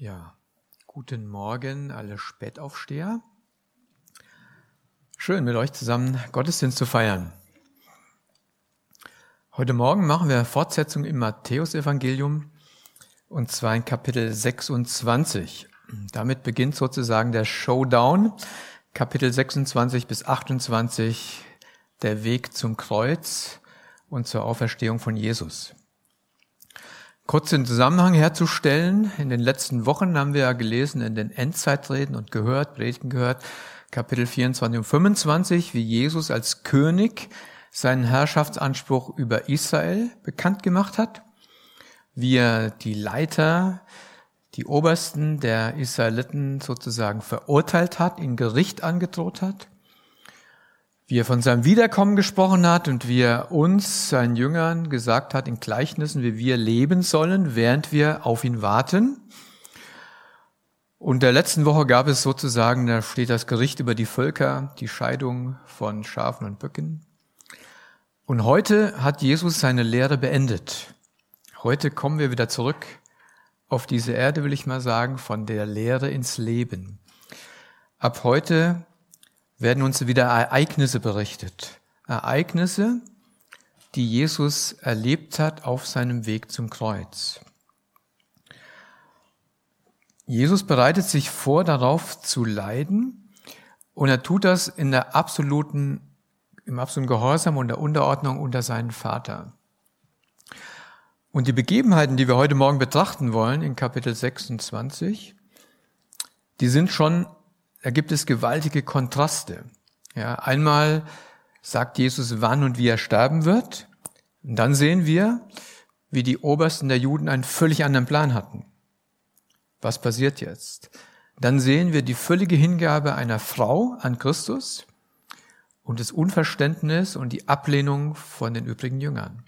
Ja, guten Morgen, alle Spätaufsteher. Schön, mit euch zusammen Gottesdienst zu feiern. Heute Morgen machen wir Fortsetzung im Matthäusevangelium und zwar in Kapitel 26. Damit beginnt sozusagen der Showdown. Kapitel 26 bis 28, der Weg zum Kreuz und zur Auferstehung von Jesus. Kurz den Zusammenhang herzustellen. In den letzten Wochen haben wir ja gelesen in den Endzeitreden und gehört, Predigten gehört, Kapitel 24 und 25, wie Jesus als König seinen Herrschaftsanspruch über Israel bekannt gemacht hat, wie er die Leiter, die Obersten der Israeliten sozusagen verurteilt hat, in Gericht angedroht hat, wie er von seinem Wiederkommen gesprochen hat und wie er uns, seinen Jüngern, gesagt hat in Gleichnissen, wie wir leben sollen, während wir auf ihn warten. Und der letzten Woche gab es sozusagen, da steht das Gericht über die Völker, die Scheidung von Schafen und Böcken. Und heute hat Jesus seine Lehre beendet. Heute kommen wir wieder zurück auf diese Erde, will ich mal sagen, von der Lehre ins Leben. Ab heute werden uns wieder Ereignisse berichtet. Ereignisse, die Jesus erlebt hat auf seinem Weg zum Kreuz. Jesus bereitet sich vor, darauf zu leiden und er tut das in der absoluten, im absoluten Gehorsam und der Unterordnung unter seinen Vater. Und die Begebenheiten, die wir heute Morgen betrachten wollen in Kapitel 26, die sind schon da gibt es gewaltige Kontraste. Ja, einmal sagt Jesus, wann und wie er sterben wird. Und dann sehen wir, wie die Obersten der Juden einen völlig anderen Plan hatten. Was passiert jetzt? Dann sehen wir die völlige Hingabe einer Frau an Christus und das Unverständnis und die Ablehnung von den übrigen Jüngern.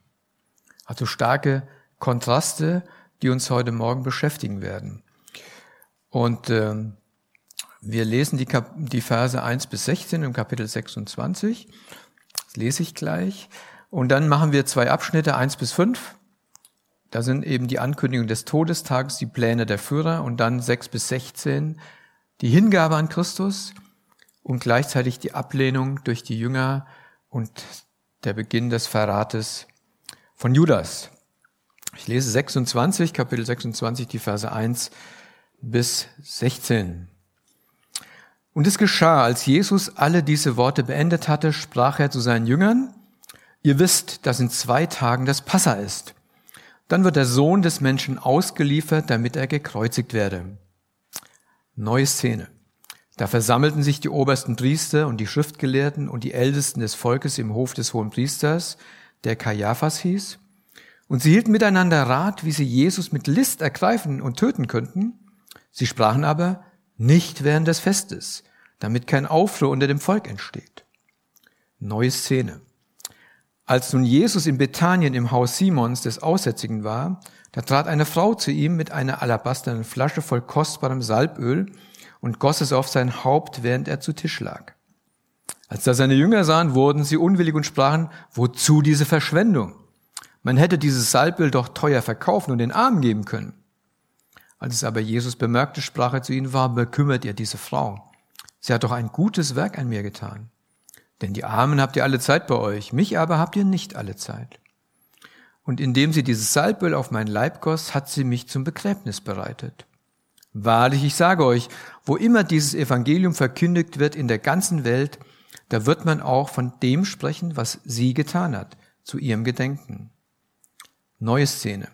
Also starke Kontraste, die uns heute Morgen beschäftigen werden. Und ähm, wir lesen die, Kap die Verse 1 bis 16 im Kapitel 26. Das lese ich gleich. Und dann machen wir zwei Abschnitte, 1 bis 5. Da sind eben die Ankündigung des Todestages, die Pläne der Führer und dann 6 bis 16 die Hingabe an Christus und gleichzeitig die Ablehnung durch die Jünger und der Beginn des Verrates von Judas. Ich lese 26, Kapitel 26, die Verse 1 bis 16. Und es geschah, als Jesus alle diese Worte beendet hatte, sprach er zu seinen Jüngern, ihr wisst, dass in zwei Tagen das Passa ist. Dann wird der Sohn des Menschen ausgeliefert, damit er gekreuzigt werde. Neue Szene. Da versammelten sich die obersten Priester und die Schriftgelehrten und die Ältesten des Volkes im Hof des hohen Priesters, der Kaiaphas hieß, und sie hielten miteinander Rat, wie sie Jesus mit List ergreifen und töten könnten. Sie sprachen aber, nicht während des Festes, damit kein Aufruhr unter dem Volk entsteht. Neue Szene. Als nun Jesus in Bethanien im Haus Simons des Aussätzigen war, da trat eine Frau zu ihm mit einer alabasternen Flasche voll kostbarem Salböl und goss es auf sein Haupt, während er zu Tisch lag. Als da seine Jünger sahen, wurden sie unwillig und sprachen, wozu diese Verschwendung? Man hätte dieses Salböl doch teuer verkaufen und den Armen geben können. Als es aber Jesus bemerkte, sprach er zu ihnen, warum bekümmert ihr diese Frau? Sie hat doch ein gutes Werk an mir getan. Denn die Armen habt ihr alle Zeit bei euch, mich aber habt ihr nicht alle Zeit. Und indem sie dieses Salböl auf meinen Leib goss, hat sie mich zum Begräbnis bereitet. Wahrlich, ich sage euch, wo immer dieses Evangelium verkündigt wird in der ganzen Welt, da wird man auch von dem sprechen, was sie getan hat, zu ihrem Gedenken. Neue Szene.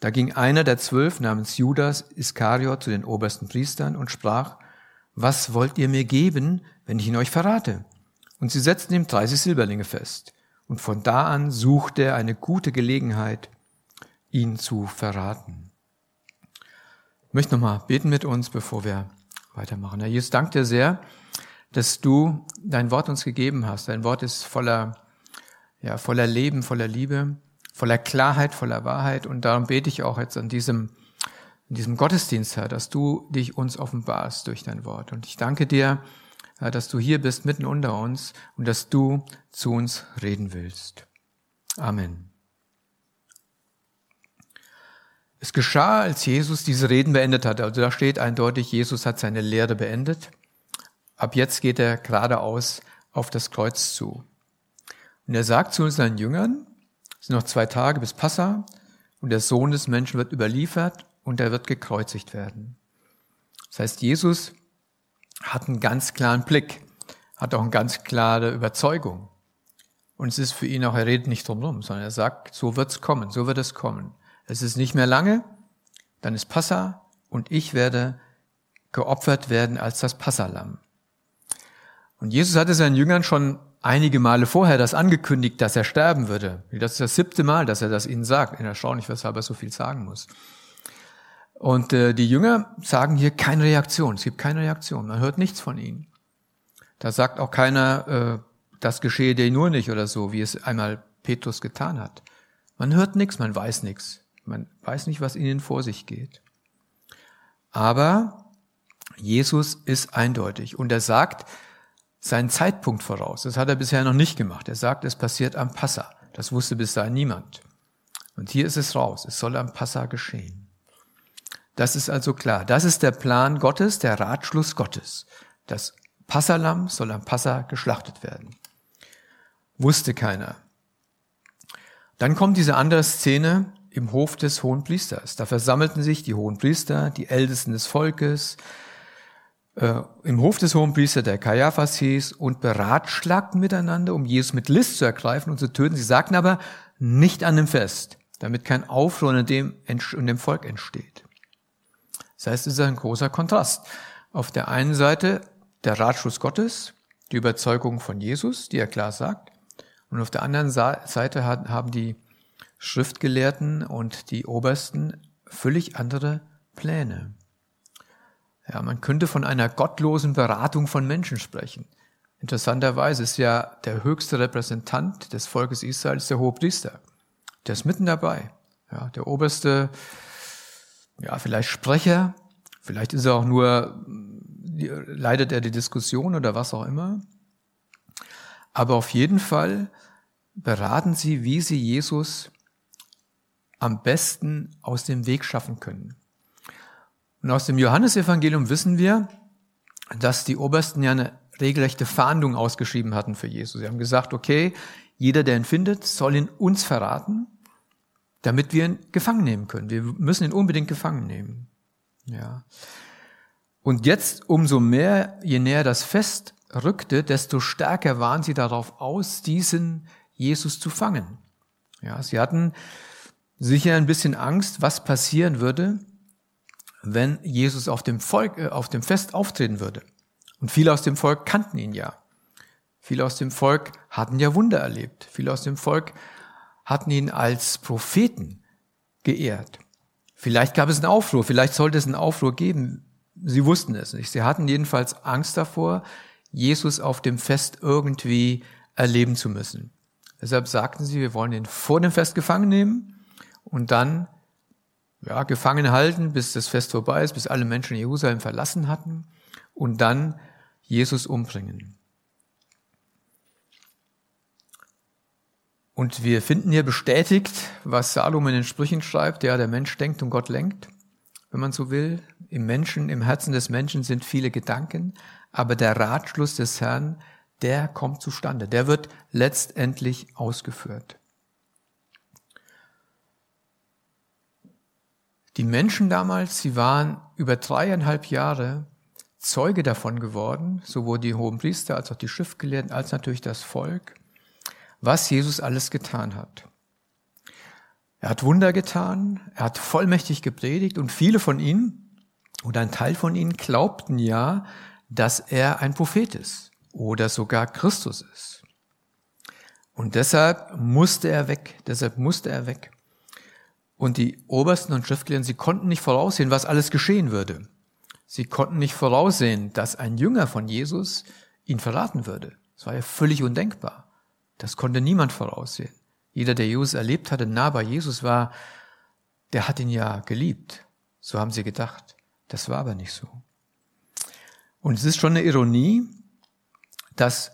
Da ging einer der zwölf namens Judas Iskariot zu den obersten Priestern und sprach, was wollt ihr mir geben, wenn ich ihn euch verrate? Und sie setzten ihm 30 Silberlinge fest. Und von da an suchte er eine gute Gelegenheit, ihn zu verraten. Ich möchte nochmal beten mit uns, bevor wir weitermachen. Herr Jesus, danke dir sehr, dass du dein Wort uns gegeben hast. Dein Wort ist voller, ja, voller Leben, voller Liebe voller Klarheit, voller Wahrheit. Und darum bete ich auch jetzt an diesem, in diesem Gottesdienst, Herr, dass du dich uns offenbarst durch dein Wort. Und ich danke dir, Herr, dass du hier bist mitten unter uns und dass du zu uns reden willst. Amen. Es geschah, als Jesus diese Reden beendet hat. Also da steht eindeutig, Jesus hat seine Lehre beendet. Ab jetzt geht er geradeaus auf das Kreuz zu. Und er sagt zu seinen Jüngern, es sind noch zwei Tage bis Passa und der Sohn des Menschen wird überliefert und er wird gekreuzigt werden. Das heißt, Jesus hat einen ganz klaren Blick, hat auch eine ganz klare Überzeugung. Und es ist für ihn auch, er redet nicht drumherum, sondern er sagt, so wird's kommen, so wird es kommen. Es ist nicht mehr lange, dann ist Passa und ich werde geopfert werden als das Passalam. Und Jesus hatte seinen Jüngern schon einige Male vorher das angekündigt, dass er sterben würde. Das ist das siebte Mal, dass er das ihnen sagt. Erstaunlich, weshalb er so viel sagen muss. Und äh, die Jünger sagen hier keine Reaktion. Es gibt keine Reaktion. Man hört nichts von ihnen. Da sagt auch keiner, äh, das geschehe dir nur nicht oder so, wie es einmal Petrus getan hat. Man hört nichts, man weiß nichts. Man weiß nicht, was ihnen vor sich geht. Aber Jesus ist eindeutig und er sagt seinen Zeitpunkt voraus. Das hat er bisher noch nicht gemacht. Er sagt, es passiert am Passa. Das wusste bis dahin niemand. Und hier ist es raus. Es soll am Passa geschehen. Das ist also klar. Das ist der Plan Gottes, der Ratschluss Gottes. Das Passalam soll am Passa geschlachtet werden. Wusste keiner. Dann kommt diese andere Szene im Hof des Hohenpriesters. Da versammelten sich die Hohenpriester, die Ältesten des Volkes, äh, im Hof des Hohenpriesters, der Kaiaphas hieß, und beratschlagten miteinander, um Jesus mit List zu ergreifen und zu töten. Sie sagten aber, nicht an dem Fest, damit kein Aufruhr in dem, in dem Volk entsteht. Das heißt, es ist ein großer Kontrast. Auf der einen Seite der Ratschluss Gottes, die Überzeugung von Jesus, die er klar sagt, und auf der anderen Seite haben die Schriftgelehrten und die Obersten völlig andere Pläne. Ja, man könnte von einer gottlosen Beratung von Menschen sprechen. Interessanterweise ist ja der höchste Repräsentant des Volkes Israels der Hohepriester. Der ist mitten dabei. Ja, der oberste, ja, vielleicht Sprecher, vielleicht ist er auch nur, leidet er die Diskussion oder was auch immer. Aber auf jeden Fall beraten sie, wie sie Jesus am besten aus dem Weg schaffen können. Und aus dem Johannesevangelium wissen wir, dass die Obersten ja eine regelrechte Fahndung ausgeschrieben hatten für Jesus. Sie haben gesagt, okay, jeder, der ihn findet, soll ihn uns verraten, damit wir ihn gefangen nehmen können. Wir müssen ihn unbedingt gefangen nehmen. Ja. Und jetzt umso mehr, je näher das Fest rückte, desto stärker waren sie darauf aus, diesen Jesus zu fangen. Ja, sie hatten sicher ein bisschen Angst, was passieren würde, wenn Jesus auf dem Volk, äh, auf dem Fest auftreten würde. Und viele aus dem Volk kannten ihn ja. Viele aus dem Volk hatten ja Wunder erlebt. Viele aus dem Volk hatten ihn als Propheten geehrt. Vielleicht gab es einen Aufruhr, vielleicht sollte es einen Aufruhr geben. Sie wussten es nicht. Sie hatten jedenfalls Angst davor, Jesus auf dem Fest irgendwie erleben zu müssen. Deshalb sagten sie, wir wollen ihn vor dem Fest gefangen nehmen und dann ja, gefangen halten, bis das Fest vorbei ist, bis alle Menschen Jerusalem verlassen hatten und dann Jesus umbringen. Und wir finden hier bestätigt, was Salomon in den Sprüchen schreibt, ja, der Mensch denkt und Gott lenkt, wenn man so will. Im Menschen, im Herzen des Menschen sind viele Gedanken, aber der Ratschluss des Herrn, der kommt zustande, der wird letztendlich ausgeführt. Die Menschen damals, sie waren über dreieinhalb Jahre Zeuge davon geworden, sowohl die hohen Priester als auch die Schriftgelehrten, als natürlich das Volk, was Jesus alles getan hat. Er hat Wunder getan, er hat vollmächtig gepredigt und viele von ihnen oder ein Teil von ihnen glaubten ja, dass er ein Prophet ist oder sogar Christus ist. Und deshalb musste er weg, deshalb musste er weg. Und die Obersten und Schriftgelehrten, sie konnten nicht voraussehen, was alles geschehen würde. Sie konnten nicht voraussehen, dass ein Jünger von Jesus ihn verraten würde. Das war ja völlig undenkbar. Das konnte niemand voraussehen. Jeder, der Jesus erlebt hatte, nah bei Jesus war, der hat ihn ja geliebt. So haben sie gedacht. Das war aber nicht so. Und es ist schon eine Ironie, dass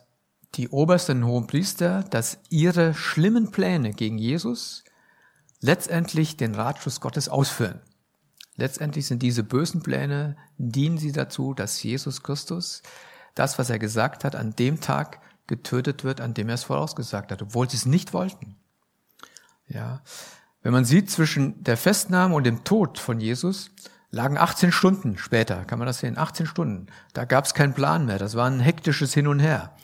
die obersten hohen Priester, dass ihre schlimmen Pläne gegen Jesus letztendlich den Ratschluss Gottes ausführen. Letztendlich sind diese bösen Pläne, dienen sie dazu, dass Jesus Christus das, was er gesagt hat, an dem Tag getötet wird, an dem er es vorausgesagt hat, obwohl sie es nicht wollten. Ja. Wenn man sieht, zwischen der Festnahme und dem Tod von Jesus lagen 18 Stunden später, kann man das sehen, 18 Stunden. Da gab es keinen Plan mehr, das war ein hektisches Hin und Her.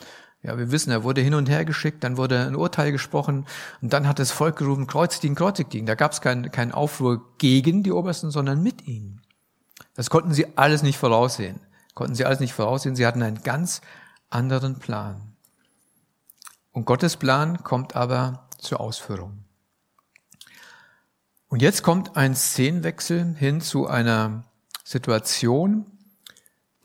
Ja, wir wissen, er wurde hin und her geschickt, dann wurde ein Urteil gesprochen und dann hat das Volk gerufen, kreuzigt ihn, kreuzigt ihn. Da gab es keinen kein Aufruhr gegen die Obersten, sondern mit ihnen. Das konnten sie alles nicht voraussehen. Konnten sie alles nicht voraussehen. Sie hatten einen ganz anderen Plan. Und Gottes Plan kommt aber zur Ausführung. Und jetzt kommt ein Szenenwechsel hin zu einer Situation,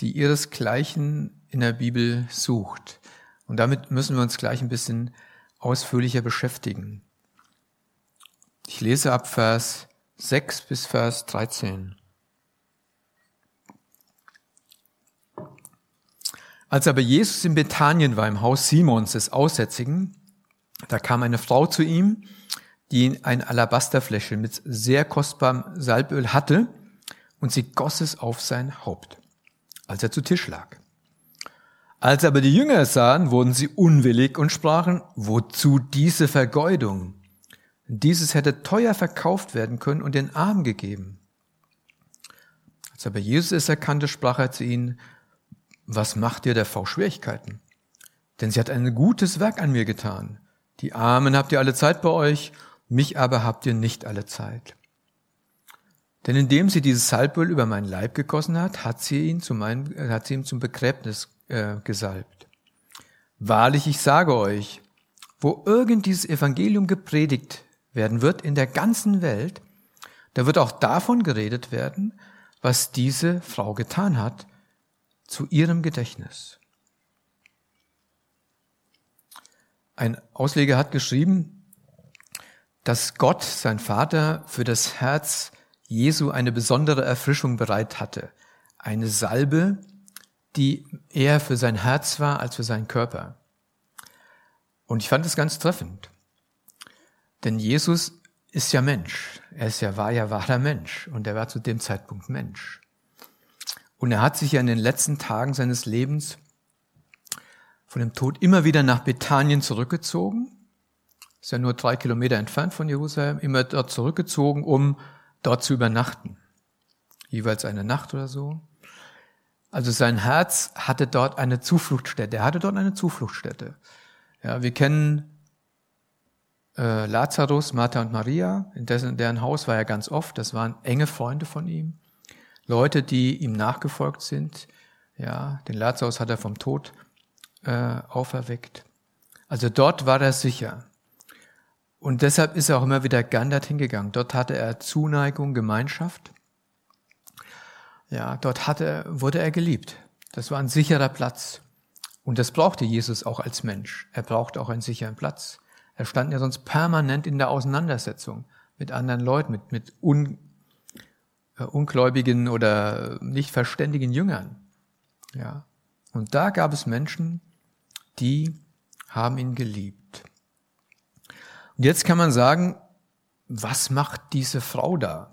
die ihresgleichen in der Bibel sucht. Und damit müssen wir uns gleich ein bisschen ausführlicher beschäftigen. Ich lese ab Vers 6 bis Vers 13. Als aber Jesus in Bethanien war, im Haus Simons des Aussätzigen, da kam eine Frau zu ihm, die ein Alabasterfläschchen mit sehr kostbarem Salböl hatte, und sie goss es auf sein Haupt, als er zu Tisch lag. Als aber die Jünger es sahen, wurden sie unwillig und sprachen, wozu diese Vergeudung? Dieses hätte teuer verkauft werden können und den Armen gegeben. Als aber Jesus es erkannte, sprach er zu ihnen, was macht ihr der Frau Schwierigkeiten? Denn sie hat ein gutes Werk an mir getan. Die Armen habt ihr alle Zeit bei euch, mich aber habt ihr nicht alle Zeit. Denn indem sie dieses Salböl über meinen Leib gegossen hat, hat sie ihn zu meinem, hat sie ihm zum Begräbnis äh, gesalbt. Wahrlich, ich sage euch, wo irgend dieses Evangelium gepredigt werden wird in der ganzen Welt, da wird auch davon geredet werden, was diese Frau getan hat, zu ihrem Gedächtnis. Ein Ausleger hat geschrieben, dass Gott, sein Vater, für das Herz Jesu eine besondere Erfrischung bereit hatte. Eine Salbe, die eher für sein Herz war als für seinen Körper. Und ich fand es ganz treffend. Denn Jesus ist ja Mensch. Er ist ja, war ja wahrer Mensch. Und er war zu dem Zeitpunkt Mensch. Und er hat sich ja in den letzten Tagen seines Lebens von dem Tod immer wieder nach Bethanien zurückgezogen. Ist ja nur drei Kilometer entfernt von Jerusalem. Immer dort zurückgezogen, um dort zu übernachten. Jeweils eine Nacht oder so. Also sein Herz hatte dort eine Zufluchtsstätte. Er hatte dort eine Zufluchtsstätte. Ja, wir kennen äh, Lazarus, Martha und Maria. In dessen, deren Haus war er ganz oft. Das waren enge Freunde von ihm. Leute, die ihm nachgefolgt sind. Ja, den Lazarus hat er vom Tod äh, auferweckt. Also dort war er sicher. Und deshalb ist er auch immer wieder gern dorthin gegangen. Dort hatte er Zuneigung, Gemeinschaft. Ja, dort hatte, wurde er geliebt. Das war ein sicherer Platz. Und das brauchte Jesus auch als Mensch. Er brauchte auch einen sicheren Platz. Er stand ja sonst permanent in der Auseinandersetzung mit anderen Leuten, mit, mit un, äh, ungläubigen oder nicht verständigen Jüngern. Ja. Und da gab es Menschen, die haben ihn geliebt. Und jetzt kann man sagen, was macht diese Frau da?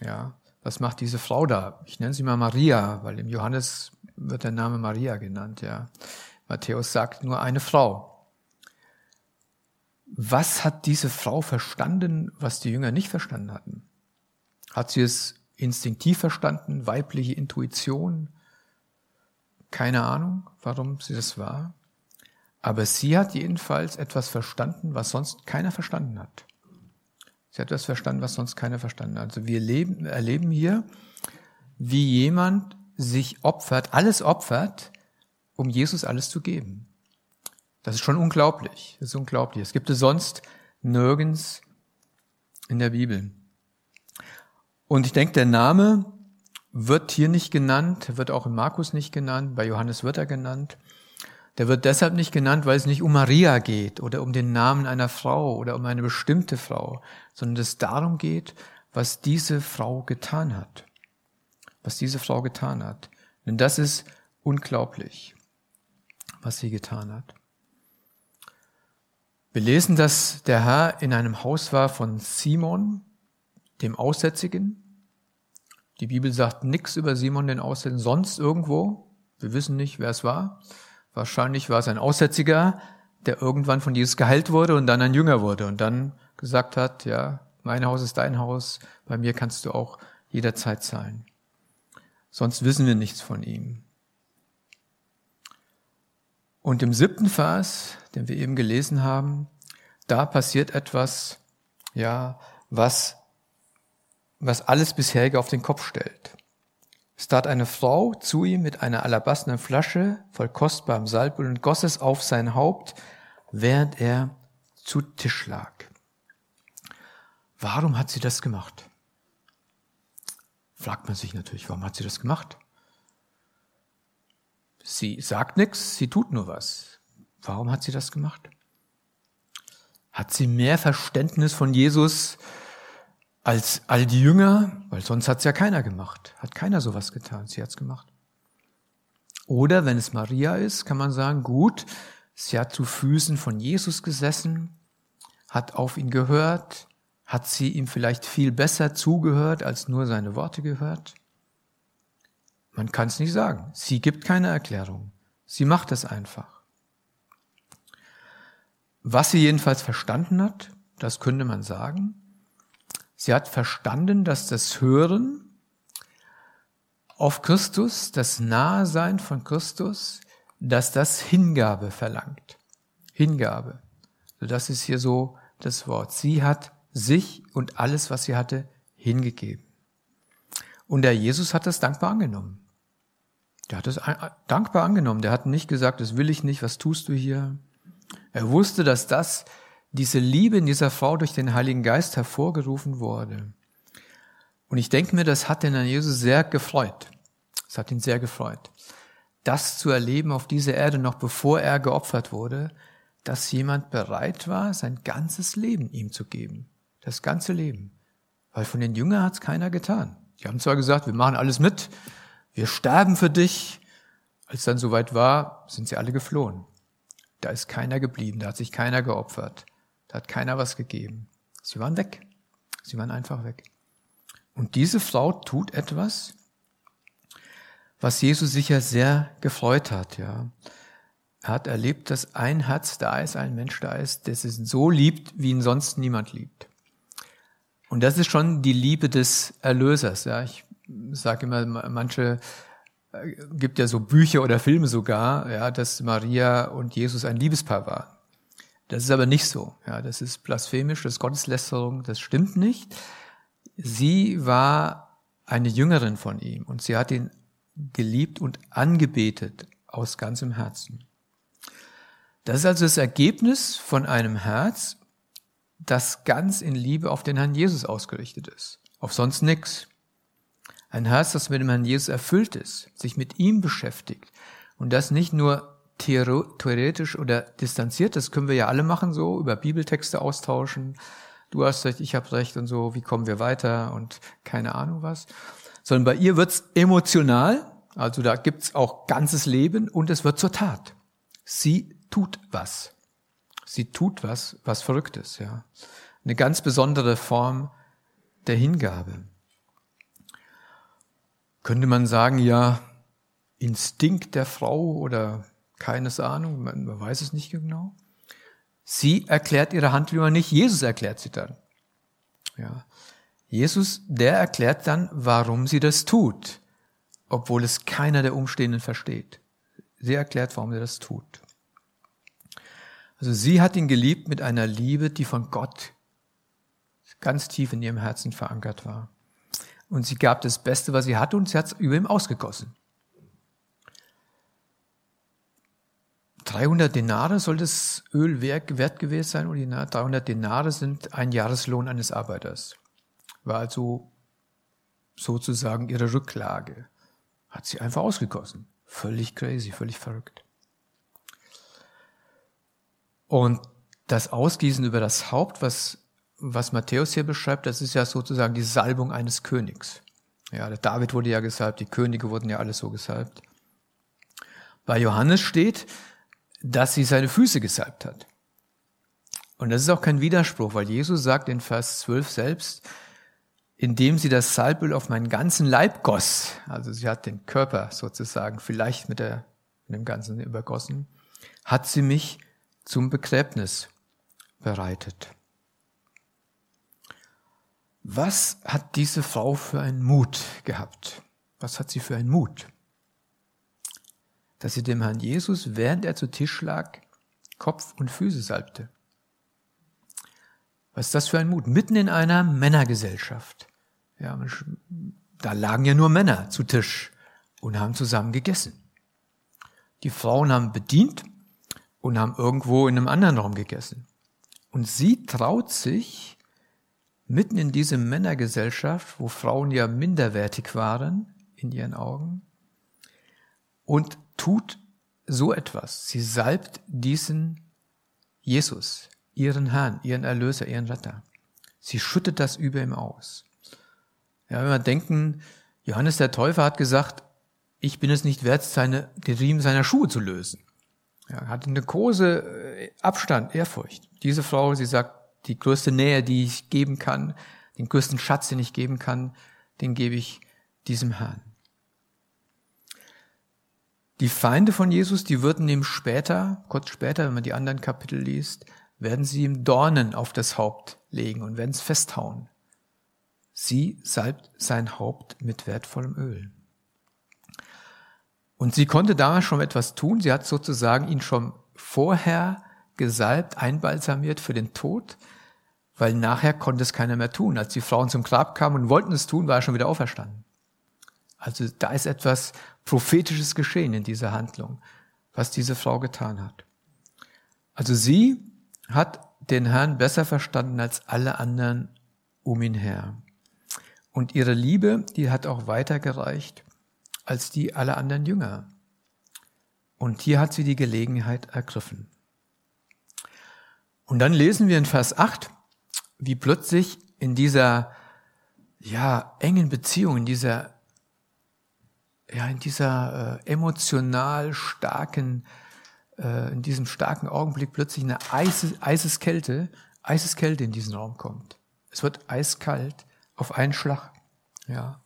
Ja was macht diese Frau da? Ich nenne sie mal Maria, weil im Johannes wird der Name Maria genannt, ja. Matthäus sagt nur eine Frau. Was hat diese Frau verstanden, was die Jünger nicht verstanden hatten? Hat sie es instinktiv verstanden, weibliche Intuition? Keine Ahnung, warum sie das war. Aber sie hat jedenfalls etwas verstanden, was sonst keiner verstanden hat. Sie hat das verstanden, was sonst keiner verstanden hat. Also wir leben, erleben hier, wie jemand sich opfert, alles opfert, um Jesus alles zu geben. Das ist schon unglaublich. Das ist unglaublich. Es gibt es sonst nirgends in der Bibel. Und ich denke, der Name wird hier nicht genannt, wird auch in Markus nicht genannt, bei Johannes wird er genannt. Der wird deshalb nicht genannt, weil es nicht um Maria geht oder um den Namen einer Frau oder um eine bestimmte Frau, sondern es darum geht, was diese Frau getan hat. Was diese Frau getan hat. Denn das ist unglaublich, was sie getan hat. Wir lesen, dass der Herr in einem Haus war von Simon, dem Aussätzigen. Die Bibel sagt nichts über Simon den Aussätzigen, sonst irgendwo. Wir wissen nicht, wer es war. Wahrscheinlich war es ein Aussätziger, der irgendwann von Jesus geheilt wurde und dann ein Jünger wurde und dann gesagt hat, ja, mein Haus ist dein Haus, bei mir kannst du auch jederzeit sein. Sonst wissen wir nichts von ihm. Und im siebten Vers, den wir eben gelesen haben, da passiert etwas, ja, was, was alles bisherige auf den Kopf stellt. Es tat eine Frau zu ihm mit einer alabastenen Flasche voll kostbarem Salböl und goss es auf sein Haupt, während er zu Tisch lag. Warum hat sie das gemacht? Fragt man sich natürlich, warum hat sie das gemacht? Sie sagt nichts, sie tut nur was. Warum hat sie das gemacht? Hat sie mehr Verständnis von Jesus als all die Jünger? Weil sonst hat es ja keiner gemacht. Hat keiner sowas getan. Sie hat es gemacht. Oder wenn es Maria ist, kann man sagen, gut, sie hat zu Füßen von Jesus gesessen, hat auf ihn gehört, hat sie ihm vielleicht viel besser zugehört, als nur seine Worte gehört? Man kann es nicht sagen. Sie gibt keine Erklärung. Sie macht es einfach. Was sie jedenfalls verstanden hat, das könnte man sagen. Sie hat verstanden, dass das Hören auf Christus, das Nahesein von Christus, dass das Hingabe verlangt. Hingabe. das ist hier so das Wort. Sie hat sich und alles, was sie hatte, hingegeben. Und der Jesus hat das dankbar angenommen. Der hat es dankbar angenommen. Der hat nicht gesagt, das will ich nicht, was tust du hier? Er wusste, dass das, diese Liebe in dieser Frau durch den Heiligen Geist hervorgerufen wurde. Und ich denke mir, das hat den Herrn Jesus sehr gefreut. Das hat ihn sehr gefreut. Das zu erleben auf dieser Erde, noch bevor er geopfert wurde, dass jemand bereit war, sein ganzes Leben ihm zu geben. Das ganze Leben. Weil von den Jüngern hat es keiner getan. Die haben zwar gesagt, wir machen alles mit, wir sterben für dich. Als dann soweit war, sind sie alle geflohen. Da ist keiner geblieben, da hat sich keiner geopfert, da hat keiner was gegeben. Sie waren weg. Sie waren einfach weg. Und diese Frau tut etwas, was Jesus sicher sehr gefreut hat, ja. Er hat erlebt, dass ein Herz da ist, ein Mensch da ist, der es so liebt, wie ihn sonst niemand liebt. Und das ist schon die Liebe des Erlösers. Ja, ich sage immer, manche äh, gibt ja so Bücher oder Filme sogar, ja, dass Maria und Jesus ein Liebespaar waren. Das ist aber nicht so. Ja, das ist blasphemisch, das ist Gotteslästerung, das stimmt nicht. Sie war eine Jüngerin von ihm und sie hat ihn geliebt und angebetet aus ganzem Herzen. Das ist also das Ergebnis von einem Herz, das ganz in Liebe auf den Herrn Jesus ausgerichtet ist, auf sonst nichts. Ein Herz, das mit dem Herrn Jesus erfüllt ist, sich mit ihm beschäftigt und das nicht nur theoretisch oder distanziert, das können wir ja alle machen so, über Bibeltexte austauschen, du hast recht, ich habe recht und so, wie kommen wir weiter und keine Ahnung was, sondern bei ihr wird's emotional, also da gibt's auch ganzes Leben und es wird zur Tat. Sie tut was. Sie tut was, was Verrücktes, ja. Eine ganz besondere Form der Hingabe. Könnte man sagen, ja, Instinkt der Frau oder keines Ahnung, man weiß es nicht genau. Sie erklärt ihre Handlungen nicht, Jesus erklärt sie dann. Ja. Jesus, der erklärt dann, warum sie das tut, obwohl es keiner der Umstehenden versteht. Sie erklärt, warum sie das tut. Also sie hat ihn geliebt mit einer Liebe, die von Gott ganz tief in ihrem Herzen verankert war. Und sie gab das Beste, was sie hatte, und sie hat es über ihm ausgegossen. 300 Denare soll das Öl wert gewesen sein, oder 300 Denare sind ein Jahreslohn eines Arbeiters. War also sozusagen ihre Rücklage. Hat sie einfach ausgegossen. Völlig crazy, völlig verrückt. Und das Ausgießen über das Haupt, was, was Matthäus hier beschreibt, das ist ja sozusagen die Salbung eines Königs. Ja, der David wurde ja gesalbt, die Könige wurden ja alles so gesalbt. Bei Johannes steht, dass sie seine Füße gesalbt hat. Und das ist auch kein Widerspruch, weil Jesus sagt in Vers 12 selbst, indem sie das Salböl auf meinen ganzen Leib goss, also sie hat den Körper sozusagen vielleicht mit, der, mit dem Ganzen übergossen, hat sie mich zum Begräbnis bereitet. Was hat diese Frau für einen Mut gehabt? Was hat sie für einen Mut? Dass sie dem Herrn Jesus, während er zu Tisch lag, Kopf und Füße salbte. Was ist das für ein Mut? Mitten in einer Männergesellschaft. Ja, da lagen ja nur Männer zu Tisch und haben zusammen gegessen. Die Frauen haben bedient und haben irgendwo in einem anderen Raum gegessen. Und sie traut sich, mitten in diese Männergesellschaft, wo Frauen ja minderwertig waren in ihren Augen, und tut so etwas. Sie salbt diesen Jesus, ihren Herrn, ihren Erlöser, ihren Retter. Sie schüttet das über ihm aus. Ja, wenn wir denken, Johannes der Täufer hat gesagt, ich bin es nicht wert, seine, den Riemen seiner Schuhe zu lösen. Ja, hat eine große äh, Abstand, Ehrfurcht. Diese Frau, sie sagt, die größte Nähe, die ich geben kann, den größten Schatz, den ich geben kann, den gebe ich diesem Herrn. Die Feinde von Jesus, die würden ihm später, kurz später, wenn man die anderen Kapitel liest, werden sie ihm Dornen auf das Haupt legen und werden es festhauen. Sie salbt sein Haupt mit wertvollem Öl. Und sie konnte damals schon etwas tun. Sie hat sozusagen ihn schon vorher gesalbt, einbalsamiert für den Tod, weil nachher konnte es keiner mehr tun. Als die Frauen zum Grab kamen und wollten es tun, war er schon wieder auferstanden. Also da ist etwas prophetisches geschehen in dieser Handlung, was diese Frau getan hat. Also sie hat den Herrn besser verstanden als alle anderen um ihn her. Und ihre Liebe, die hat auch weitergereicht als die aller anderen Jünger. Und hier hat sie die Gelegenheit ergriffen. Und dann lesen wir in Vers 8, wie plötzlich in dieser ja, engen Beziehung, in dieser, ja, in dieser äh, emotional starken, äh, in diesem starken Augenblick plötzlich eine Eises, Eiseskälte, Eiseskälte in diesen Raum kommt. Es wird eiskalt auf einen Schlag. Ja.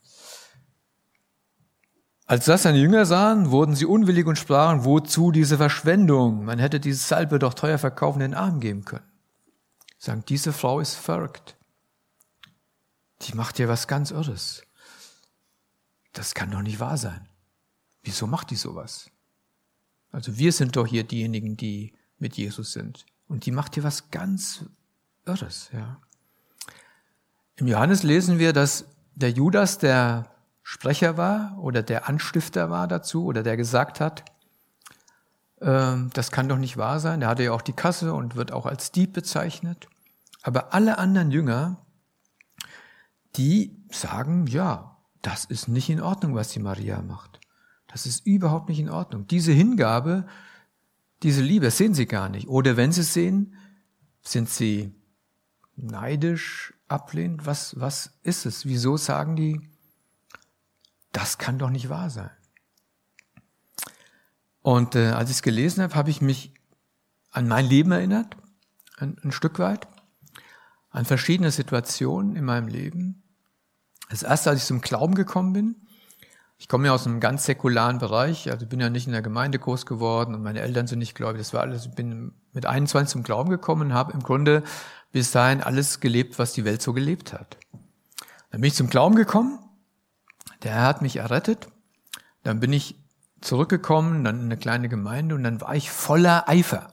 Als das seine Jünger sahen, wurden sie unwillig und sprachen, wozu diese Verschwendung? Man hätte diese Salbe doch teuer verkaufen, den Arm geben können. Sagen, diese Frau ist verrückt. Die macht ja was ganz Irres. Das kann doch nicht wahr sein. Wieso macht die sowas? Also wir sind doch hier diejenigen, die mit Jesus sind. Und die macht hier was ganz Irres, ja. Im Johannes lesen wir, dass der Judas, der Sprecher war oder der Anstifter war dazu oder der gesagt hat, äh, das kann doch nicht wahr sein. Der hatte ja auch die Kasse und wird auch als Dieb bezeichnet. Aber alle anderen Jünger, die sagen, ja, das ist nicht in Ordnung, was die Maria macht. Das ist überhaupt nicht in Ordnung. Diese Hingabe, diese Liebe sehen sie gar nicht. Oder wenn sie es sehen, sind sie neidisch, ablehnend. Was, was ist es? Wieso sagen die, das kann doch nicht wahr sein. Und äh, als ich es gelesen habe, habe ich mich an mein Leben erinnert, ein, ein Stück weit, an verschiedene Situationen in meinem Leben. Das erste, als ich zum Glauben gekommen bin, ich komme ja aus einem ganz säkularen Bereich, also bin ja nicht in der Gemeinde groß geworden und meine Eltern sind nicht gläubig. Das war alles, ich bin mit 21 zum Glauben gekommen und habe im Grunde bis dahin alles gelebt, was die Welt so gelebt hat. Dann bin ich zum Glauben gekommen der Herr hat mich errettet. Dann bin ich zurückgekommen, dann in eine kleine Gemeinde und dann war ich voller Eifer.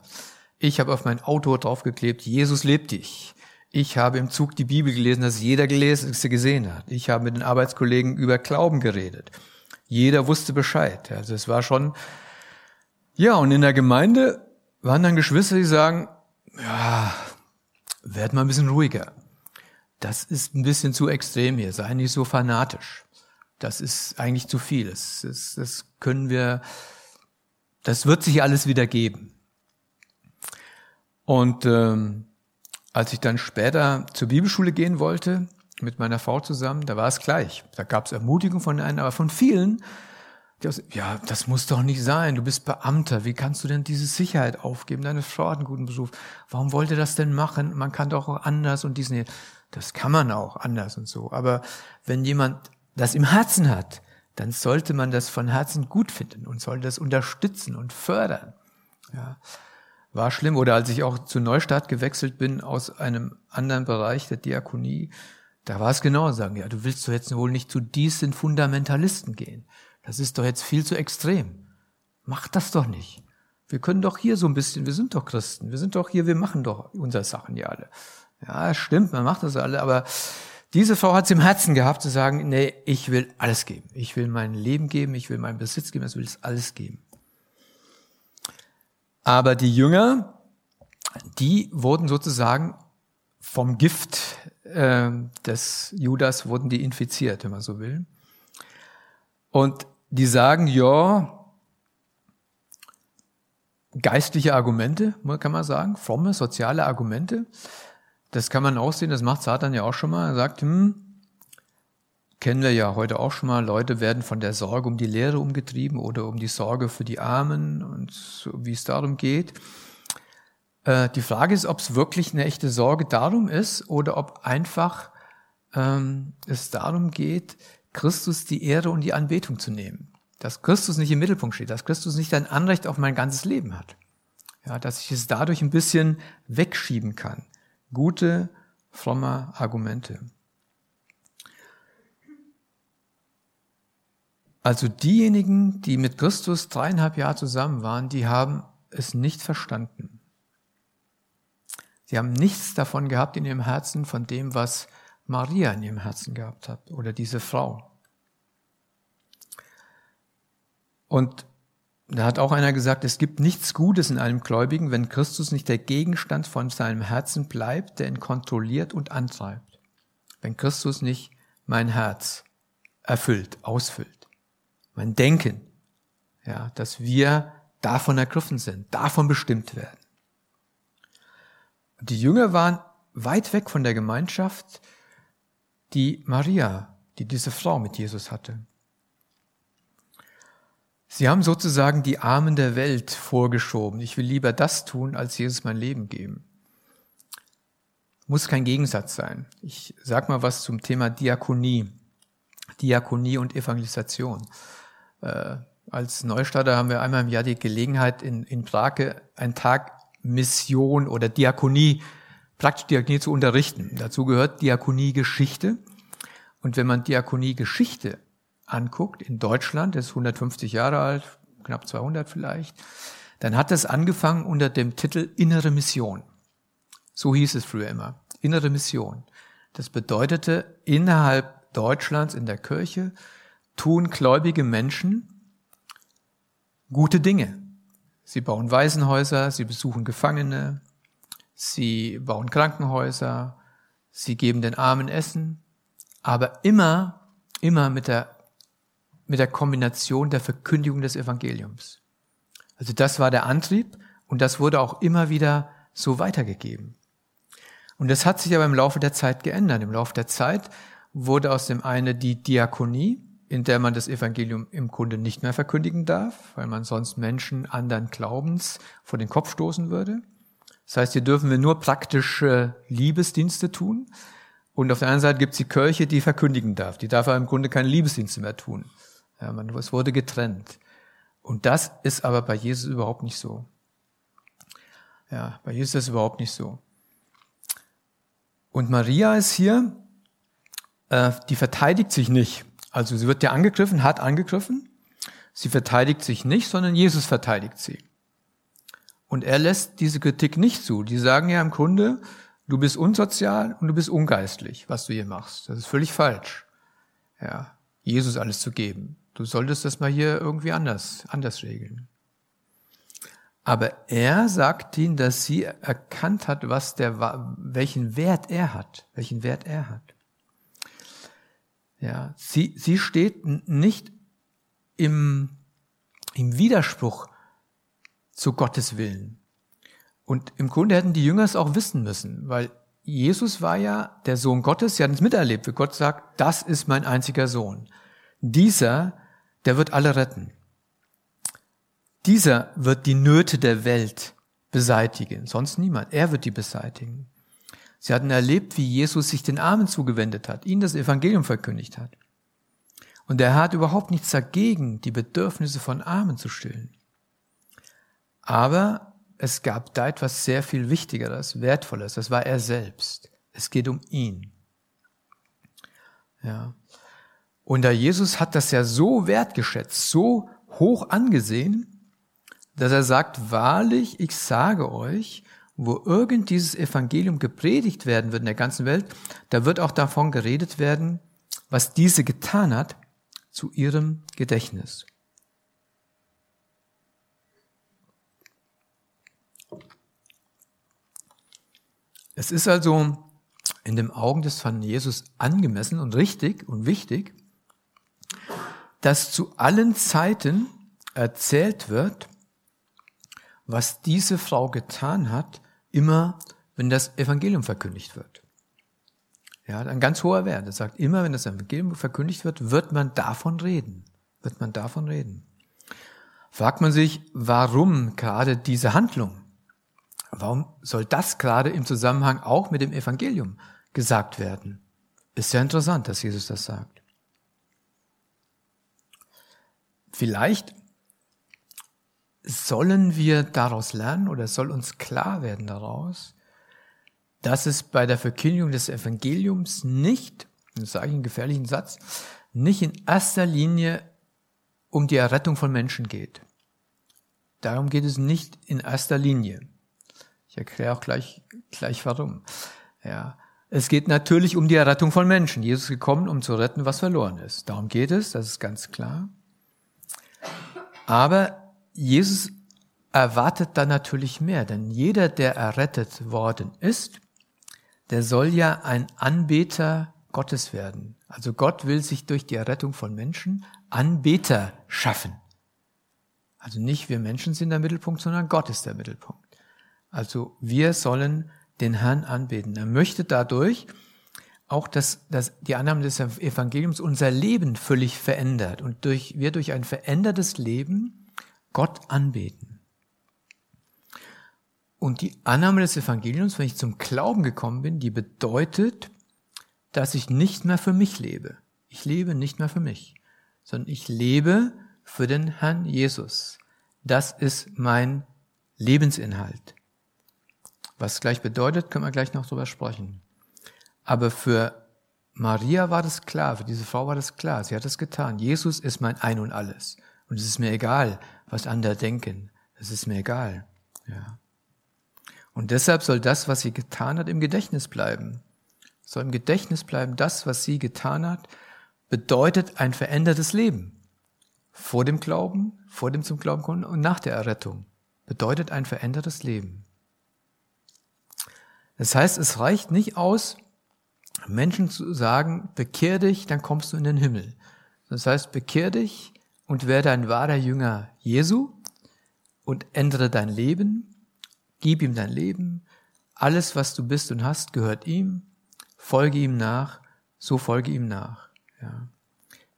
Ich habe auf mein Auto draufgeklebt, Jesus lebt dich. Ich habe im Zug die Bibel gelesen, dass jeder gelesen, sie gesehen hat. Ich habe mit den Arbeitskollegen über Glauben geredet. Jeder wusste Bescheid. Also es war schon, ja, und in der Gemeinde waren dann Geschwister, die sagen, ja, werd mal ein bisschen ruhiger. Das ist ein bisschen zu extrem hier, sei nicht so fanatisch. Das ist eigentlich zu viel. Das, das, das können wir, das wird sich alles wieder geben. Und ähm, als ich dann später zur Bibelschule gehen wollte, mit meiner Frau zusammen, da war es gleich. Da gab es Ermutigung von einem, aber von vielen Ja, das muss doch nicht sein. Du bist Beamter. Wie kannst du denn diese Sicherheit aufgeben? Deine Frau hat einen guten Beruf. Warum wollt ihr das denn machen? Man kann doch auch anders und diesen. Das kann man auch anders und so. Aber wenn jemand das im Herzen hat, dann sollte man das von Herzen gut finden und sollte das unterstützen und fördern. Ja, war schlimm. Oder als ich auch zu Neustadt gewechselt bin aus einem anderen Bereich der Diakonie, da war es genau, sagen, ja, du willst doch jetzt wohl nicht zu diesen Fundamentalisten gehen. Das ist doch jetzt viel zu extrem. Mach das doch nicht. Wir können doch hier so ein bisschen, wir sind doch Christen, wir sind doch hier, wir machen doch unsere Sachen ja alle. Ja, stimmt, man macht das alle, aber diese Frau hat es im Herzen gehabt zu sagen, nee, ich will alles geben. Ich will mein Leben geben, ich will meinen Besitz geben, ich will es alles geben. Aber die Jünger, die wurden sozusagen vom Gift äh, des Judas wurden die infiziert, wenn man so will. Und die sagen, ja, geistliche Argumente, kann man sagen, fromme, soziale Argumente. Das kann man auch sehen, das macht Satan ja auch schon mal. Er sagt, hm, kennen wir ja heute auch schon mal, Leute werden von der Sorge um die Lehre umgetrieben oder um die Sorge für die Armen und so, wie es darum geht. Äh, die Frage ist, ob es wirklich eine echte Sorge darum ist oder ob einfach ähm, es darum geht, Christus die Ehre und die Anbetung zu nehmen. Dass Christus nicht im Mittelpunkt steht, dass Christus nicht ein Anrecht auf mein ganzes Leben hat. Ja, dass ich es dadurch ein bisschen wegschieben kann gute, fromme Argumente. Also diejenigen, die mit Christus dreieinhalb Jahre zusammen waren, die haben es nicht verstanden. Sie haben nichts davon gehabt in ihrem Herzen von dem, was Maria in ihrem Herzen gehabt hat oder diese Frau. Und da hat auch einer gesagt, es gibt nichts Gutes in einem Gläubigen, wenn Christus nicht der Gegenstand von seinem Herzen bleibt, der ihn kontrolliert und antreibt. Wenn Christus nicht mein Herz erfüllt, ausfüllt. Mein Denken, ja, dass wir davon ergriffen sind, davon bestimmt werden. Die Jünger waren weit weg von der Gemeinschaft, die Maria, die diese Frau mit Jesus hatte. Sie haben sozusagen die Armen der Welt vorgeschoben. Ich will lieber das tun, als Jesus mein Leben geben. Muss kein Gegensatz sein. Ich sag mal was zum Thema Diakonie. Diakonie und Evangelisation. Äh, als Neustarter haben wir einmal im Jahr die Gelegenheit, in, in Prag einen Tag Mission oder Diakonie, praktisch Diakonie zu unterrichten. Dazu gehört Diakonie-Geschichte. Und wenn man Diakonie-Geschichte anguckt, in Deutschland, ist 150 Jahre alt, knapp 200 vielleicht, dann hat es angefangen unter dem Titel Innere Mission. So hieß es früher immer. Innere Mission. Das bedeutete, innerhalb Deutschlands in der Kirche tun gläubige Menschen gute Dinge. Sie bauen Waisenhäuser, sie besuchen Gefangene, sie bauen Krankenhäuser, sie geben den Armen Essen, aber immer, immer mit der mit der Kombination der Verkündigung des Evangeliums. Also das war der Antrieb und das wurde auch immer wieder so weitergegeben. Und das hat sich aber im Laufe der Zeit geändert. Im Laufe der Zeit wurde aus dem einen die Diakonie, in der man das Evangelium im Grunde nicht mehr verkündigen darf, weil man sonst Menschen anderen Glaubens vor den Kopf stoßen würde. Das heißt, hier dürfen wir nur praktische Liebesdienste tun. Und auf der anderen Seite gibt es die Kirche, die verkündigen darf. Die darf aber im Grunde keine Liebesdienste mehr tun. Ja, man, es wurde getrennt. Und das ist aber bei Jesus überhaupt nicht so. Ja, bei Jesus ist das überhaupt nicht so. Und Maria ist hier, äh, die verteidigt sich nicht. Also sie wird ja angegriffen, hat angegriffen. Sie verteidigt sich nicht, sondern Jesus verteidigt sie. Und er lässt diese Kritik nicht zu. Die sagen ja im Grunde, du bist unsozial und du bist ungeistlich, was du hier machst. Das ist völlig falsch. Ja, Jesus alles zu geben. Du solltest das mal hier irgendwie anders, anders regeln. Aber er sagt ihnen, dass sie erkannt hat, was der, welchen Wert er hat, welchen Wert er hat. Ja, sie, sie steht nicht im, im Widerspruch zu Gottes Willen. Und im Grunde hätten die Jünger es auch wissen müssen, weil Jesus war ja der Sohn Gottes, sie hatten es miterlebt, wie Gott sagt, das ist mein einziger Sohn. Dieser der wird alle retten. Dieser wird die Nöte der Welt beseitigen, sonst niemand. Er wird die beseitigen. Sie hatten erlebt, wie Jesus sich den Armen zugewendet hat, ihnen das Evangelium verkündigt hat. Und er hat überhaupt nichts dagegen, die Bedürfnisse von Armen zu stillen. Aber es gab da etwas sehr viel Wichtigeres, Wertvolles. Das war er selbst. Es geht um ihn. Ja. Und der Jesus hat das ja so wertgeschätzt, so hoch angesehen, dass er sagt, wahrlich, ich sage euch, wo irgend dieses Evangelium gepredigt werden wird in der ganzen Welt, da wird auch davon geredet werden, was diese getan hat, zu ihrem Gedächtnis. Es ist also in den Augen des von Jesus angemessen und richtig und wichtig, dass zu allen Zeiten erzählt wird, was diese Frau getan hat, immer wenn das Evangelium verkündigt wird. Ja, ein ganz hoher Wert. Er sagt, immer wenn das Evangelium verkündigt wird, wird man davon reden. Wird man davon reden. Fragt man sich, warum gerade diese Handlung? Warum soll das gerade im Zusammenhang auch mit dem Evangelium gesagt werden? Ist ja interessant, dass Jesus das sagt. Vielleicht sollen wir daraus lernen oder soll uns klar werden daraus, dass es bei der Verkündigung des Evangeliums nicht, das sage ich einen gefährlichen Satz, nicht in erster Linie um die Errettung von Menschen geht. Darum geht es nicht in erster Linie. Ich erkläre auch gleich, gleich warum. Ja. Es geht natürlich um die Errettung von Menschen. Jesus ist gekommen, um zu retten, was verloren ist. Darum geht es, das ist ganz klar. Aber Jesus erwartet da natürlich mehr, denn jeder, der errettet worden ist, der soll ja ein Anbeter Gottes werden. Also Gott will sich durch die Errettung von Menschen Anbeter schaffen. Also nicht wir Menschen sind der Mittelpunkt, sondern Gott ist der Mittelpunkt. Also wir sollen den Herrn anbeten. Er möchte dadurch auch, dass, dass die Annahme des Evangeliums unser Leben völlig verändert und durch, wir durch ein verändertes Leben Gott anbeten. Und die Annahme des Evangeliums, wenn ich zum Glauben gekommen bin, die bedeutet, dass ich nicht mehr für mich lebe. Ich lebe nicht mehr für mich, sondern ich lebe für den Herrn Jesus. Das ist mein Lebensinhalt. Was gleich bedeutet, können wir gleich noch drüber sprechen. Aber für Maria war das klar, für diese Frau war das klar. Sie hat es getan. Jesus ist mein Ein und Alles. Und es ist mir egal, was andere denken. Es ist mir egal. Ja. Und deshalb soll das, was sie getan hat, im Gedächtnis bleiben. Soll im Gedächtnis bleiben, das, was sie getan hat, bedeutet ein verändertes Leben. Vor dem Glauben, vor dem zum Glauben kommen und nach der Errettung. Bedeutet ein verändertes Leben. Das heißt, es reicht nicht aus, Menschen zu sagen, bekehr dich, dann kommst du in den Himmel. Das heißt, bekehr dich und werde ein wahrer Jünger Jesu und ändere dein Leben, gib ihm dein Leben, alles, was du bist und hast, gehört ihm, folge ihm nach, so folge ihm nach. Ja.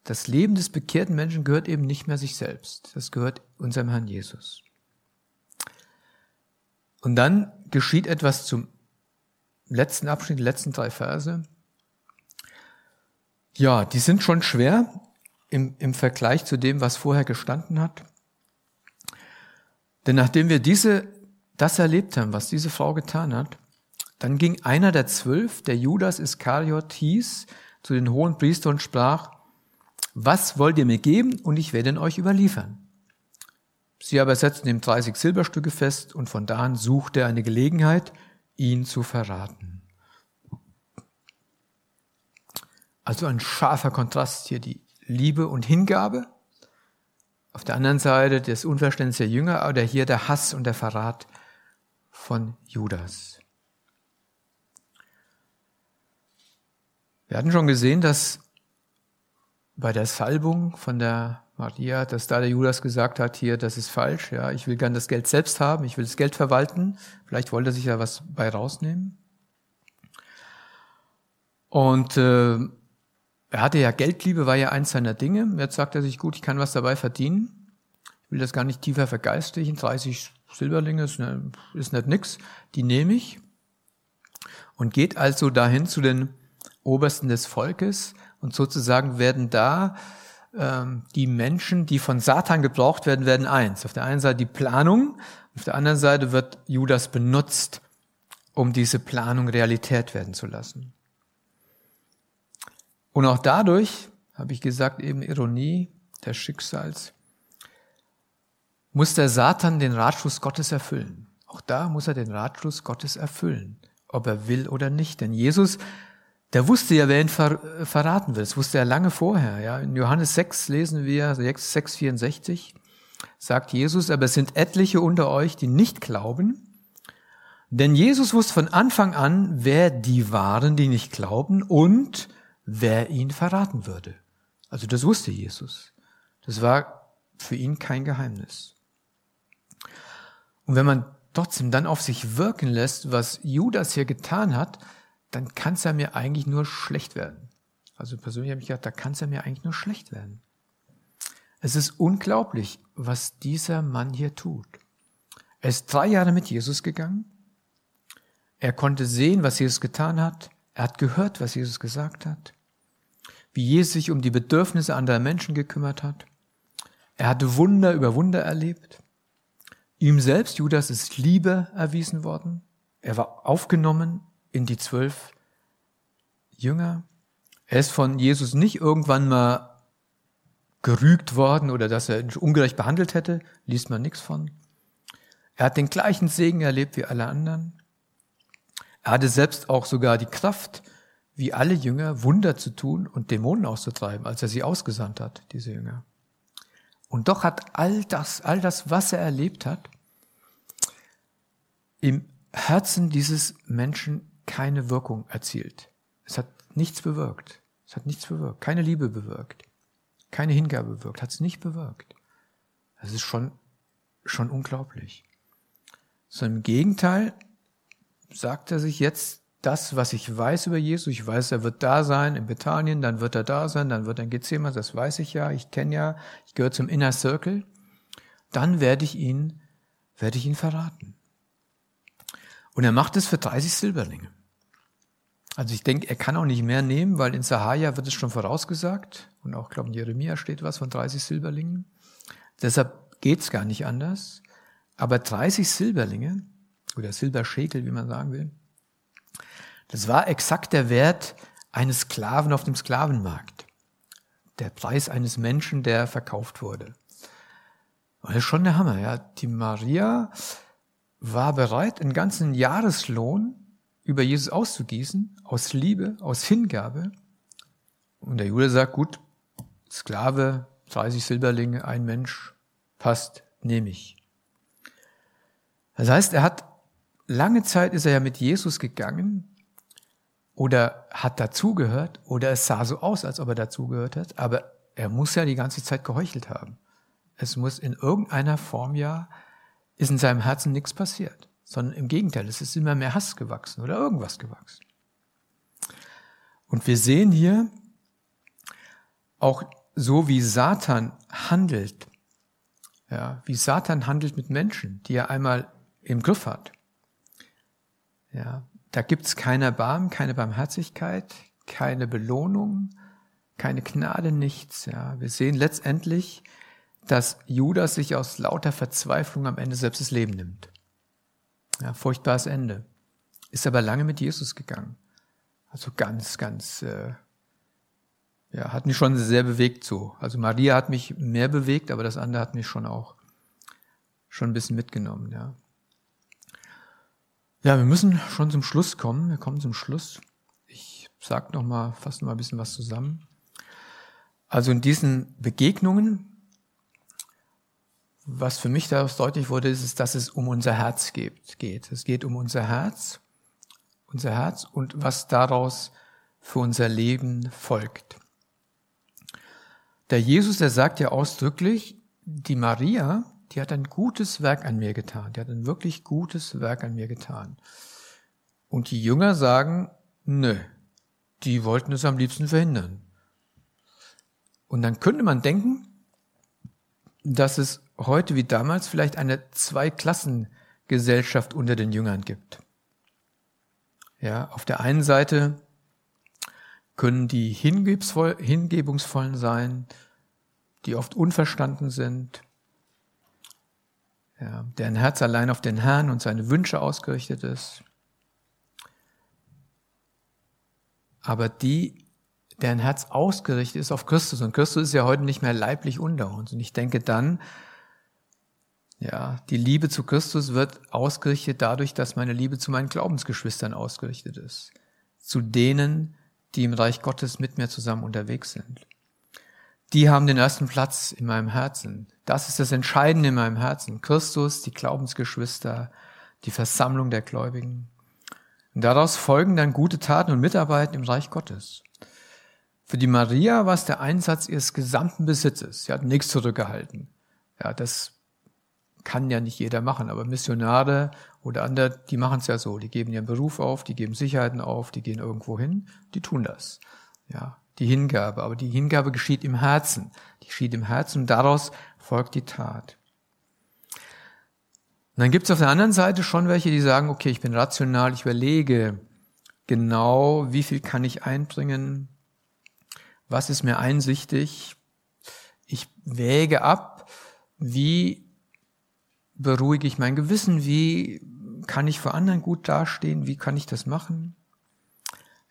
Das Leben des bekehrten Menschen gehört eben nicht mehr sich selbst, das gehört unserem Herrn Jesus. Und dann geschieht etwas zum letzten Abschnitt, letzten drei Verse. Ja, die sind schon schwer im, im Vergleich zu dem, was vorher gestanden hat. Denn nachdem wir diese, das erlebt haben, was diese Frau getan hat, dann ging einer der zwölf, der Judas Iskariot hieß, zu den hohen Priestern und sprach, was wollt ihr mir geben und ich werde ihn euch überliefern. Sie aber setzten ihm 30 Silberstücke fest und von da an suchte er eine Gelegenheit, ihn zu verraten. Also ein scharfer Kontrast hier, die Liebe und Hingabe. Auf der anderen Seite das Unverständnis der Jünger oder hier der Hass und der Verrat von Judas. Wir hatten schon gesehen, dass bei der Salbung von der Maria, dass da der Judas gesagt hat, hier, das ist falsch, ja, ich will gern das Geld selbst haben, ich will das Geld verwalten. Vielleicht wollte er sich ja was bei rausnehmen. Und äh, er hatte ja Geldliebe, war ja eins seiner Dinge. Jetzt sagt er sich, gut, ich kann was dabei verdienen. Ich will das gar nicht tiefer vergeistigen. 30 Silberlinge ist, ne, ist nicht nix. Die nehme ich. Und geht also dahin zu den Obersten des Volkes. Und sozusagen werden da ähm, die Menschen, die von Satan gebraucht werden, werden eins. Auf der einen Seite die Planung, auf der anderen Seite wird Judas benutzt, um diese Planung Realität werden zu lassen. Und auch dadurch, habe ich gesagt, eben Ironie des Schicksals, muss der Satan den Ratschluss Gottes erfüllen. Auch da muss er den Ratschluss Gottes erfüllen, ob er will oder nicht. Denn Jesus, der wusste ja, wer ihn ver verraten will. Das wusste er lange vorher. Ja. In Johannes 6 lesen wir, 6, 6, 64, sagt Jesus, aber es sind etliche unter euch, die nicht glauben. Denn Jesus wusste von Anfang an, wer die waren, die nicht glauben und wer ihn verraten würde. Also das wusste Jesus. Das war für ihn kein Geheimnis. Und wenn man trotzdem dann auf sich wirken lässt, was Judas hier getan hat, dann kann es ja mir eigentlich nur schlecht werden. Also persönlich habe ich gedacht, da kann es ja mir eigentlich nur schlecht werden. Es ist unglaublich, was dieser Mann hier tut. Er ist drei Jahre mit Jesus gegangen. Er konnte sehen, was Jesus getan hat. Er hat gehört, was Jesus gesagt hat wie Jesus sich um die Bedürfnisse anderer Menschen gekümmert hat. Er hatte Wunder über Wunder erlebt. Ihm selbst, Judas, ist Liebe erwiesen worden. Er war aufgenommen in die zwölf Jünger. Er ist von Jesus nicht irgendwann mal gerügt worden oder dass er ungerecht behandelt hätte, liest man nichts von. Er hat den gleichen Segen erlebt wie alle anderen. Er hatte selbst auch sogar die Kraft, wie alle Jünger Wunder zu tun und Dämonen auszutreiben, als er sie ausgesandt hat, diese Jünger. Und doch hat all das, all das, was er erlebt hat, im Herzen dieses Menschen keine Wirkung erzielt. Es hat nichts bewirkt. Es hat nichts bewirkt. Keine Liebe bewirkt. Keine Hingabe bewirkt. Hat es nicht bewirkt. Das ist schon, schon unglaublich. So im Gegenteil sagt er sich jetzt das, was ich weiß über Jesus, ich weiß, er wird da sein in Bethanien, dann wird er da sein, dann wird er in Gethsemane, das weiß ich ja, ich kenne ja, ich gehöre zum Inner Circle, dann werde ich ihn, werde ich ihn verraten. Und er macht es für 30 Silberlinge. Also ich denke, er kann auch nicht mehr nehmen, weil in Sahaja wird es schon vorausgesagt und auch, glaube ich, in Jeremia steht was von 30 Silberlingen. Deshalb geht's gar nicht anders. Aber 30 Silberlinge oder Silberschäkel, wie man sagen will, das war exakt der Wert eines Sklaven auf dem Sklavenmarkt. Der Preis eines Menschen, der verkauft wurde. Und das ist schon der Hammer, ja. Die Maria war bereit, einen ganzen Jahreslohn über Jesus auszugießen, aus Liebe, aus Hingabe. Und der Jude sagt, gut, Sklave, 30 Silberlinge, ein Mensch, passt, nehme ich. Das heißt, er hat, lange Zeit ist er ja mit Jesus gegangen, oder hat dazugehört oder es sah so aus, als ob er dazugehört hat, aber er muss ja die ganze Zeit geheuchelt haben. Es muss in irgendeiner Form ja, ist in seinem Herzen nichts passiert, sondern im Gegenteil, es ist immer mehr Hass gewachsen oder irgendwas gewachsen. Und wir sehen hier auch so, wie Satan handelt, ja, wie Satan handelt mit Menschen, die er einmal im Griff hat. Ja, da gibt's keine Erbarmen, keine Barmherzigkeit, keine Belohnung, keine Gnade, nichts. Ja. Wir sehen letztendlich, dass Judas sich aus lauter Verzweiflung am Ende selbst das Leben nimmt. Ja, furchtbares Ende. Ist aber lange mit Jesus gegangen. Also ganz, ganz, äh, ja, hat mich schon sehr bewegt so. Also Maria hat mich mehr bewegt, aber das andere hat mich schon auch schon ein bisschen mitgenommen, ja. Ja, wir müssen schon zum Schluss kommen. Wir kommen zum Schluss. Ich sag noch mal, fasse mal ein bisschen was zusammen. Also in diesen Begegnungen, was für mich daraus deutlich wurde, ist, ist, dass es um unser Herz geht. Es geht um unser Herz, unser Herz und was daraus für unser Leben folgt. Der Jesus, der sagt ja ausdrücklich, die Maria, die hat ein gutes Werk an mir getan. Die hat ein wirklich gutes Werk an mir getan. Und die Jünger sagen, nö, die wollten es am liebsten verhindern. Und dann könnte man denken, dass es heute wie damals vielleicht eine Zweiklassengesellschaft unter den Jüngern gibt. Ja, auf der einen Seite können die hingebungsvollen sein, die oft unverstanden sind, ja, deren Herz allein auf den Herrn und seine Wünsche ausgerichtet ist. Aber die, deren Herz ausgerichtet ist auf Christus, und Christus ist ja heute nicht mehr leiblich unter uns. Und ich denke dann, ja, die Liebe zu Christus wird ausgerichtet dadurch, dass meine Liebe zu meinen Glaubensgeschwistern ausgerichtet ist. Zu denen, die im Reich Gottes mit mir zusammen unterwegs sind. Die haben den ersten Platz in meinem Herzen. Das ist das Entscheidende in meinem Herzen. Christus, die Glaubensgeschwister, die Versammlung der Gläubigen. Und daraus folgen dann gute Taten und Mitarbeiten im Reich Gottes. Für die Maria war es der Einsatz ihres gesamten Besitzes. Sie hat nichts zurückgehalten. Ja, das kann ja nicht jeder machen, aber Missionare oder andere, die machen es ja so. Die geben ihren Beruf auf, die geben Sicherheiten auf, die gehen irgendwo hin, die tun das. Ja, die Hingabe. Aber die Hingabe geschieht im Herzen. Die geschieht im Herzen und daraus folgt die Tat. Und dann gibt es auf der anderen Seite schon welche, die sagen, okay, ich bin rational, ich überlege genau, wie viel kann ich einbringen, was ist mir einsichtig. Ich wäge ab, wie beruhige ich mein Gewissen, wie kann ich vor anderen gut dastehen, wie kann ich das machen.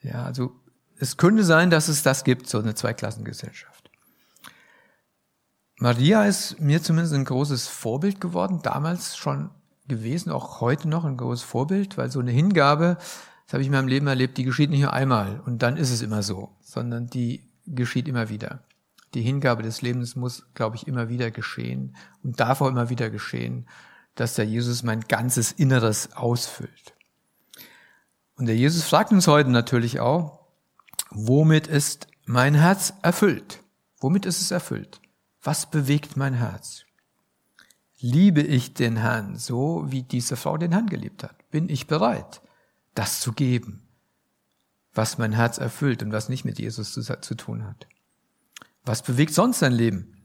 Ja, also es könnte sein, dass es das gibt, so eine Zweiklassengesellschaft. Maria ist mir zumindest ein großes Vorbild geworden, damals schon gewesen, auch heute noch ein großes Vorbild, weil so eine Hingabe, das habe ich in meinem Leben erlebt, die geschieht nicht nur einmal und dann ist es immer so, sondern die geschieht immer wieder. Die Hingabe des Lebens muss, glaube ich, immer wieder geschehen und darf auch immer wieder geschehen, dass der Jesus mein ganzes Inneres ausfüllt. Und der Jesus fragt uns heute natürlich auch, womit ist mein Herz erfüllt? Womit ist es erfüllt? Was bewegt mein Herz? Liebe ich den Herrn so, wie diese Frau den Herrn geliebt hat? Bin ich bereit, das zu geben, was mein Herz erfüllt und was nicht mit Jesus zu, zu tun hat? Was bewegt sonst dein Leben?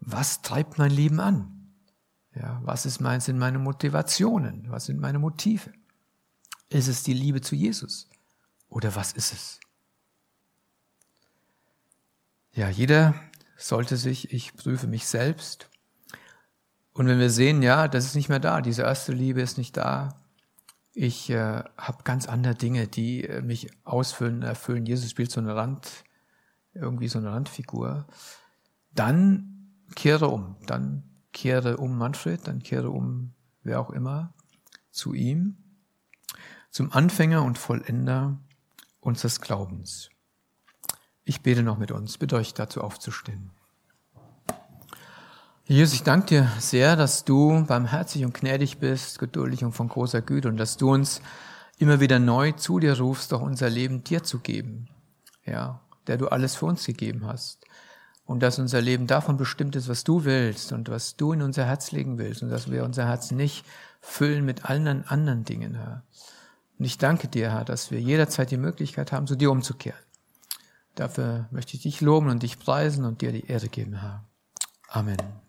Was treibt mein Leben an? Ja, was ist mein, sind meine Motivationen? Was sind meine Motive? Ist es die Liebe zu Jesus? Oder was ist es? Ja, jeder sollte sich, ich prüfe mich selbst. Und wenn wir sehen, ja, das ist nicht mehr da, diese erste Liebe ist nicht da, ich äh, habe ganz andere Dinge, die äh, mich ausfüllen, erfüllen. Jesus spielt so eine Rand, irgendwie so eine Randfigur. Dann kehre um, dann kehre um Manfred, dann kehre um wer auch immer zu ihm, zum Anfänger und Vollender unseres Glaubens. Ich bete noch mit uns, bitte euch dazu aufzustehen. Jesus, ich danke dir sehr, dass du barmherzig und gnädig bist, geduldig und von großer Güte und dass du uns immer wieder neu zu dir rufst, doch unser Leben dir zu geben. Ja, der du alles für uns gegeben hast. Und dass unser Leben davon bestimmt ist, was du willst und was du in unser Herz legen willst und dass wir unser Herz nicht füllen mit allen anderen Dingen, Herr. Und ich danke dir, Herr, dass wir jederzeit die Möglichkeit haben, zu dir umzukehren. Dafür möchte ich dich loben und dich preisen und dir die Ehre geben, Herr. Amen.